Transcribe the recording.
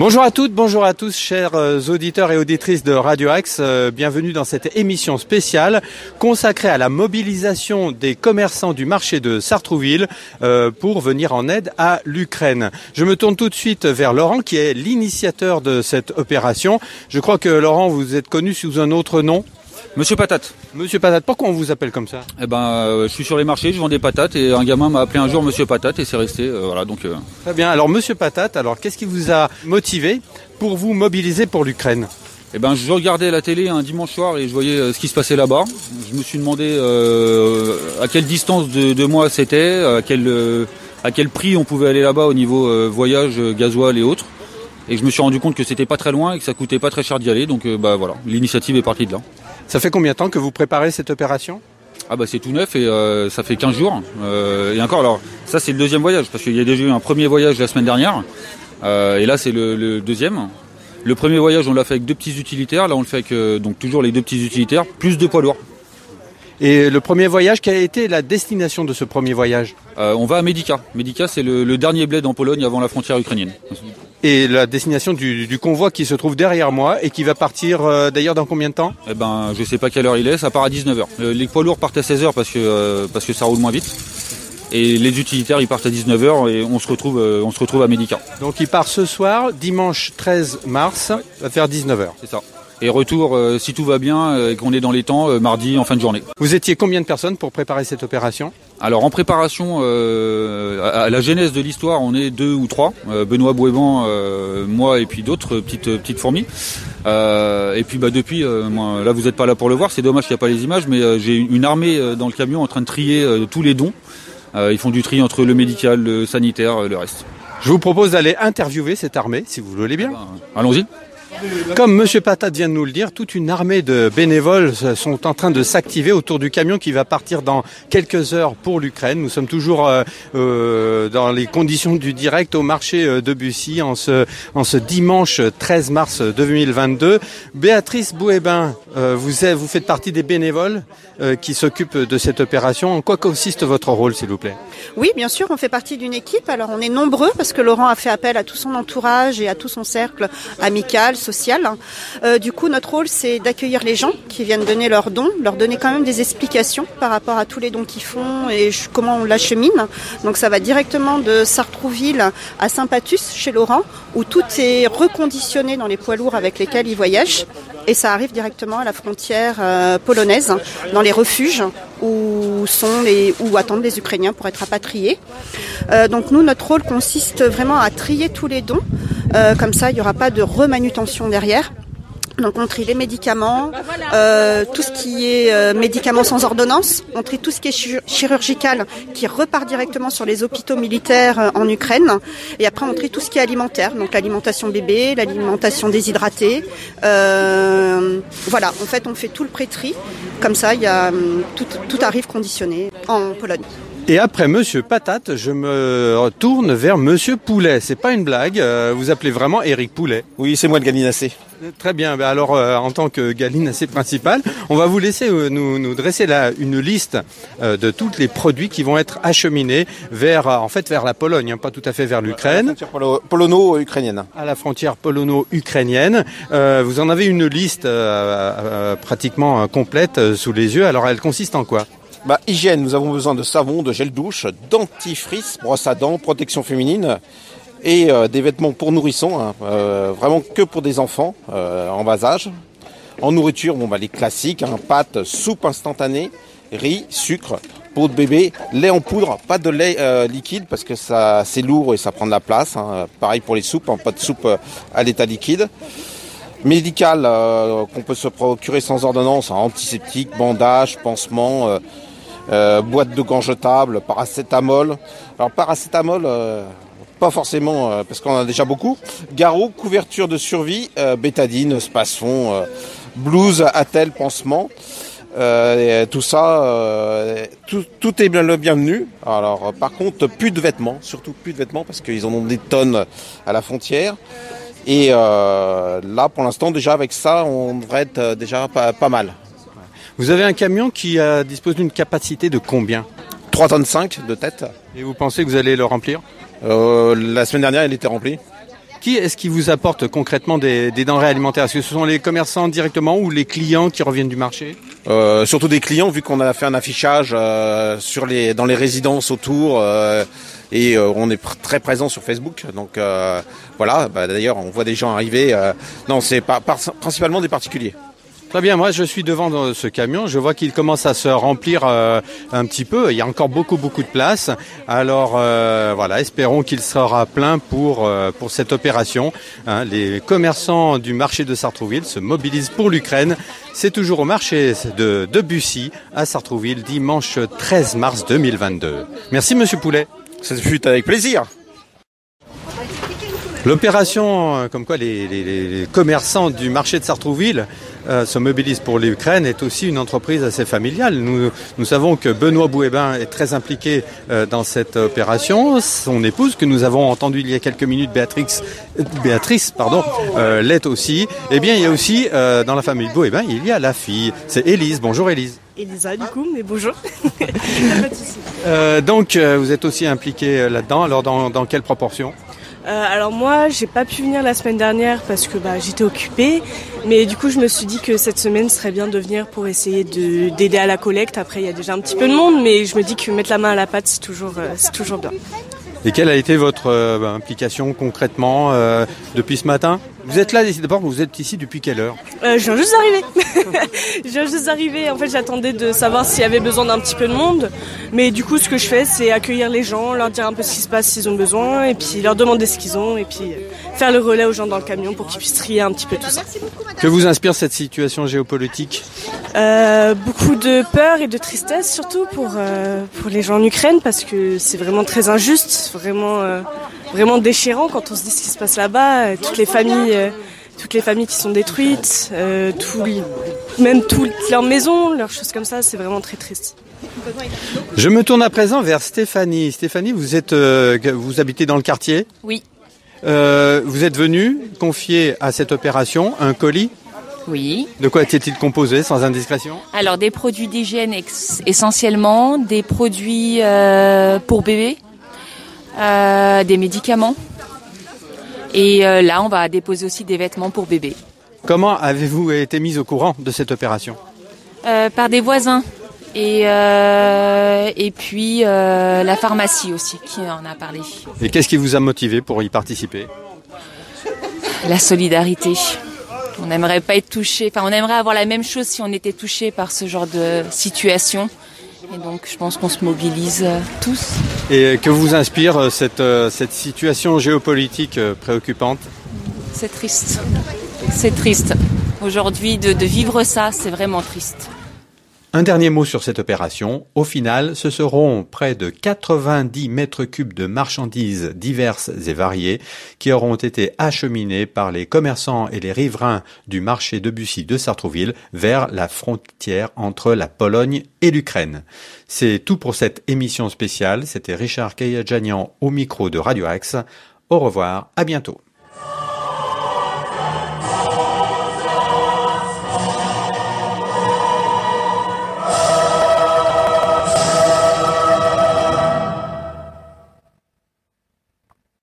Bonjour à toutes, bonjour à tous, chers euh, auditeurs et auditrices de Radio Axe. Euh, bienvenue dans cette émission spéciale consacrée à la mobilisation des commerçants du marché de Sartrouville euh, pour venir en aide à l'Ukraine. Je me tourne tout de suite vers Laurent qui est l'initiateur de cette opération. Je crois que Laurent, vous êtes connu sous un autre nom. Monsieur Patate. Monsieur Patate, pourquoi on vous appelle comme ça Eh ben, euh, je suis sur les marchés, je vends des patates et un gamin m'a appelé un jour Monsieur Patate et c'est resté. euh, voilà, donc. euh, Très bien. Alors Monsieur Patate, alors qu'est-ce qui vous a motivé pour vous mobiliser pour l'Ukraine? Eh ben, je regardais la télé un dimanche soir et je voyais ce qui se passait là-bas. Je me suis demandé à quelle distance de, de moi c'était, à quel à quel prix on pouvait aller là-bas au niveau voyage, gasoil et autres. Et je me suis rendu compte que c'était pas très loin et que ça coûtait pas très cher d'y aller. Donc, bah voilà, l'initiative est partie de là. Ça fait combien de temps que vous préparez cette opération? Ah bah c'est tout neuf et euh, ça fait 15 jours. Euh, et encore, alors ça c'est le deuxième voyage parce qu'il y a déjà eu un premier voyage la semaine dernière Euh, et là c'est le, deuxième. Le premier voyage on l'a fait avec deux petits utilitaires, là on le fait avec donc toujours les deux petits utilitaires plus deux poids lourds. Et le premier voyage, quelle a été la destination de ce premier voyage Euh, on va à Medica. Medica c'est le, le dernier bled en Pologne avant la frontière ukrainienne. Et la destination du, du convoi qui se trouve derrière moi et qui va partir euh, d'ailleurs dans combien de temps Eh ben je sais pas quelle heure il est, ça part à 19h. les poids lourds partent à 16h parce que euh, parce que ça roule moins vite. Et les utilitaires ils partent à 19h et on se retrouve euh, on se retrouve à Medica. Donc il part ce soir, dimanche 13 mars, vers 19h. C'est ça. Et retour, euh, si tout va bien euh, et qu'on est dans les temps, euh, mardi en fin de journée. Vous étiez combien de personnes pour préparer cette opération? Alors en préparation à, à la genèse de l'histoire, on est deux ou trois. Benoît Bouéban, moi et puis d'autres petites petites fourmis. Et puis bah depuis, moi, là vous n'êtes pas là pour le voir, c'est dommage qu'il n'y a pas les images, mais j'ai une armée dans le camion en train de trier tous les dons. Ils font du tri entre le médical, le sanitaire, le reste. Je vous propose d'aller interviewer cette armée, si vous voulez bien. Ben, Allons-y. Comme Monsieur Patate vient de nous le dire, toute une armée de bénévoles sont en train de s'activer autour du camion qui va partir dans quelques heures pour l'Ukraine. Nous sommes toujours euh, euh, dans les conditions du direct au marché euh, de Bussy en ce, en ce dimanche 13 mars 2022. Béatrice Bouébin, euh, vous, êtes- vous faites partie des bénévoles euh, qui s'occupent de cette opération. En quoi consiste votre rôle, s'il vous plaît? Oui, bien sûr, on fait partie d'une équipe. Alors, on est nombreux parce que Laurent a fait appel à tout son entourage et à tout son cercle amical, Euh, du coup, notre rôle, c'est d'accueillir les gens qui viennent donner leurs dons, leur donner quand même des explications par rapport à tous les dons qu'ils font et comment on l'achemine. Donc, ça va directement de Sartrouville à Saint-Patus, chez Laurent, où tout est reconditionné dans les poids lourds avec lesquels ils voyagent. Et ça arrive directement à la frontière euh, polonaise, dans les refuges où sont attendent les Ukrainiens pour être rapatriés. Euh, donc nous, notre rôle consiste vraiment à trier tous les dons. Euh, comme ça, il n'y aura pas de remanutention derrière. Donc on trie les médicaments, euh, tout ce qui est euh, médicaments sans ordonnance, on trie tout ce qui est chir- chirurgical qui repart directement sur les hôpitaux militaires euh, en Ukraine, et après on trie tout ce qui est alimentaire, donc l'alimentation bébé, l'alimentation déshydratée. Voilà, en fait on fait tout le pré-tri, comme ça il y a, hum, tout, tout arrive conditionné en Pologne. Et après Monsieur Patate, je me retourne vers Monsieur Poulet. C'est pas une blague. euh, vous appelez vraiment Éric Poulet. Oui, c'est moi le galinacé. Très bien. Ben alors, euh, en tant que galine assez principale, on va vous laisser euh, nous, nous dresser là une liste euh, de tous les produits qui vont être acheminés vers, euh, en fait, vers la Pologne, hein, pas tout à fait vers l'Ukraine, Polo- Polono-ukrainienne. à la frontière polono-ukrainienne. Euh, vous en avez une liste euh, euh, pratiquement euh, complète euh, sous les yeux. Alors, elle consiste en quoi? Bah, hygiène, nous avons besoin de savon, de gel douche, dentifrice, brosse à dents, protection féminine et euh, des vêtements pour nourrissons, hein, euh, vraiment que pour des enfants euh, en bas âge. En nourriture, bon, bah, les classiques, hein, pâtes, soupe instantanée, riz, sucre, peau de bébé, lait en poudre, pas de lait liquide parce que ça c'est lourd et ça prend de la place. hein. Pareil pour les soupes, hein, pas de soupe à l'état liquide. médical qu'on peut se procurer sans ordonnance, hein, antiseptique, bandage, pansement, euh, boîte de gants jetables, paracétamol. Alors paracétamol, euh, pas forcément euh, parce qu'on en a déjà beaucoup. Garrot, couverture de survie, bétadine, spasfon, blouse, attelle, pansement. Tout ça, tout, tout est bien le bienvenu. Alors, par contre, plus de vêtements, surtout plus de vêtements parce qu'ils en ont des tonnes à la frontière. Et là, pour l'instant, déjà avec ça, on devrait être déjà pas mal. Vous avez un camion qui euh, dispose d'une capacité de combien? 3 tonnes 5 de tête. Et vous pensez que vous allez le remplir? Euh, la semaine dernière, il était rempli. Qui est-ce qui vous apporte concrètement des, denrées alimentaires? Est-ce que ce sont les commerçants directement ou les clients qui reviennent du marché? Euh, Surtout des clients, vu qu'on a fait un affichage euh, sur les, dans les résidences autour. Euh, et on est très présent sur Facebook. Donc voilà, bah, d'ailleurs on voit des gens arriver. non, c'est principalement des particuliers. Très bien, moi je suis devant ce camion, je vois qu'il commence à se remplir euh, un petit peu, il y a encore beaucoup beaucoup de place. Alors euh, voilà, espérons qu'il sera plein pour, euh, pour cette opération. Hein. les commerçants du marché de Sartrouville se mobilisent pour l'Ukraine. C'est toujours au marché de, de Bussy à Sartrouville, dimanche 13 mars 2022. Merci Monsieur Poulet. Ça fut avec plaisir. L'opération, comme quoi les, les, les, commerçants du marché de Sartrouville euh, se mobilise pour l'Ukraine est aussi une entreprise assez familiale. Nous, nous savons que Benoît Bouébin est très impliqué euh, dans cette opération. Son épouse, que nous avons entendu il y a quelques minutes, Béatrix, Béatrice, pardon, euh, l'est aussi. Eh bien, il y a aussi dans la famille Bouébin, il y a la fille. C'est Élise. Bonjour Élise. Elisa du coup, mais bonjour. donc vous êtes aussi impliqué là-dedans. Alors dans, dans quelle proportion? Euh, alors moi, j'ai pas pu venir la semaine dernière parce que bah, j'étais occupée, mais du coup je me suis dit que cette semaine serait bien de venir pour essayer d'aider à la collecte. Après il y a déjà un petit peu de monde, mais je me dis que mettre la main à la pâte c'est toujours euh, c'est toujours bien. Et quelle a été votre euh, bah, implication concrètement depuis ce matin? Vous êtes là d'abord, vous êtes ici depuis quelle heure? Euh, Je viens juste d'arriver. je viens juste d'arriver. En fait, j'attendais de savoir s'il y avait besoin d'un petit peu de monde. Mais du coup, ce que je fais, c'est accueillir les gens, leur dire un peu ce qui se passe s'ils ont besoin, et puis leur demander ce qu'ils ont, et puis faire le relais aux gens dans le camion pour qu'ils puissent trier un petit peu tout ça. Que vous inspire cette situation géopolitique euh, Beaucoup de peur et de tristesse, surtout pour, euh, pour les gens en Ukraine, parce que c'est vraiment très injuste, vraiment vraiment déchirant quand on se dit ce qui se passe là-bas, euh, toutes les familles, euh, toutes les familles qui sont détruites, euh, même toutes leurs maisons, leurs choses comme ça, c'est vraiment très triste. Je me tourne à présent vers Stéphanie. Stéphanie, vous êtes, vous habitez dans le quartier? Oui. Vous êtes venue confier à cette opération un colis oui. De quoi était-il composé, sans indiscrétion? Alors, des produits d'hygiène essentiellement, des produits pour bébés, euh, des médicaments. Et euh, là, on va déposer aussi des vêtements pour bébé. Comment avez-vous été mise au courant de cette opération? Euh, Par des voisins. Et, et puis la pharmacie aussi qui en a parlé. Et qu'est-ce qui vous a motivé pour y participer? La solidarité. On n'aimerait pas être touché, enfin on aimerait avoir la même chose si on était touché par ce genre de situation. Et donc je pense qu'on se mobilise euh, tous. Et que vous inspire euh, cette, euh, cette situation géopolitique préoccupante? C'est triste. C'est triste. Aujourd'hui, de, de vivre ça, c'est vraiment triste. Un dernier mot sur cette opération. Au final, ce seront près de 90 mètres cubes de marchandises diverses et variées qui auront été acheminées par les commerçants et les riverains du marché de Bussy de Sartrouville vers la frontière entre la Pologne et l'Ukraine. C'est tout pour cette émission spéciale. C'était Richard Kayadjanian au micro de Radio Axe. Au revoir, à bientôt.